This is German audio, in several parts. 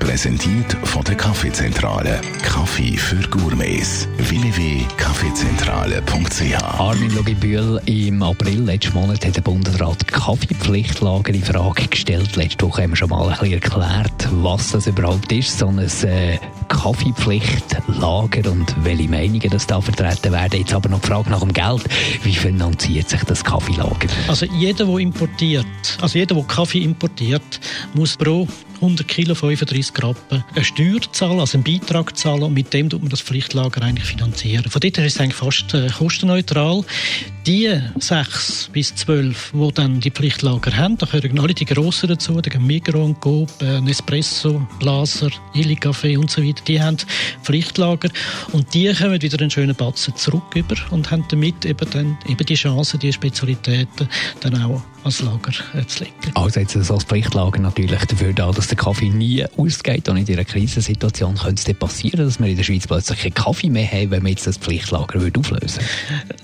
Präsentiert von der Kaffeezentrale. Kaffee für Gourmets. www.kaffeezentrale.ch Armin Logibühl, im April letzten Monat hat der Bundesrat Kaffeepflichtlager in Frage gestellt. Letzte Woche haben wir schon mal ein bisschen erklärt, was das überhaupt ist, so ein äh, Kaffeepflichtlager und welche Meinungen das da vertreten werden. Jetzt aber noch die Frage nach dem Geld. Wie finanziert sich das Kaffeelager? Also jeder, der importiert, also jeder, der Kaffee importiert, muss pro 100 Kilo 35 Rappen eine Steuer zahlen, also einen Beitrag zahlen und mit dem tut man das Pflichtlager eigentlich finanzieren. Von dort her ist es eigentlich fast äh, kostenneutral. Die sechs bis zwölf, die dann die Pflichtlager haben, da gehören alle die grossen dazu, da Migros und Coop, äh, Nespresso, Blaser, Illy Café und so weiter, die haben Pflichtlager und die kommen wieder einen schönen Batzen zurück über und haben damit eben dann eben die Chance, die Spezialitäten dann auch als Lager äh, zu legen. Also jetzt das als Pflichtlager natürlich dafür da, dass der Kaffee nie ausgeht und in dieser Krisensituation könnte es passieren, dass wir in der Schweiz plötzlich keinen Kaffee mehr haben, wenn wir jetzt das Pflichtlager würde auflösen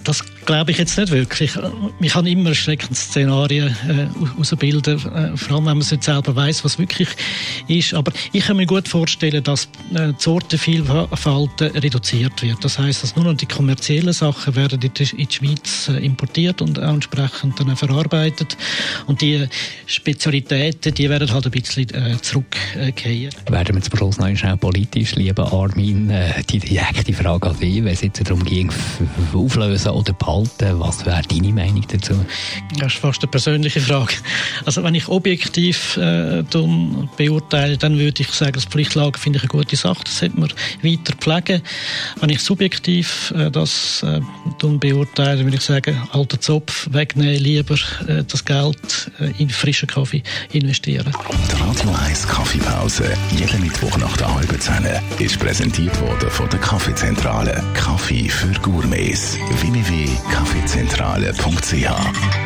Das glaube ich jetzt nicht wirklich. Man kann immer schreckende Szenarien äh, herausbilden, äh, vor allem wenn man es nicht selber weiß, was wirklich ist. Aber ich kann mir gut vorstellen, dass äh, Sortenvielfalt äh, reduziert wird. Das heißt, dass nur noch die kommerziellen Sachen werden in die, die Schweiz äh, importiert und entsprechend dann verarbeitet. Und die Spezialitäten, die werden halt ein bisschen äh, zurückgehen. Werden wir zum Schluss noch schnell politisch, lieber Armin, äh, die direkte Frage an dich, wenn es jetzt darum ging, auflösen oder behalten, was wäre deine Meinung dazu? Das ist fast eine persönliche Frage. Also wenn ich objektiv äh, beurteile, dann würde ich sagen, das Pflichtlager finde ich eine gute Sache, das sollte man weiter pflegen. Wenn ich subjektiv äh, das äh, beurteile, würde ich sagen, alter Zopf wegnehmen, lieber äh, das Geld äh, in frischen Kaffee investieren. Die Radio 1 Kaffeepause, jeden Mittwoch nach der halben Zehn, ist präsentiert worden von der Kaffeezentrale. Kaffee für Gourmets. www.kaffeezentrale.ch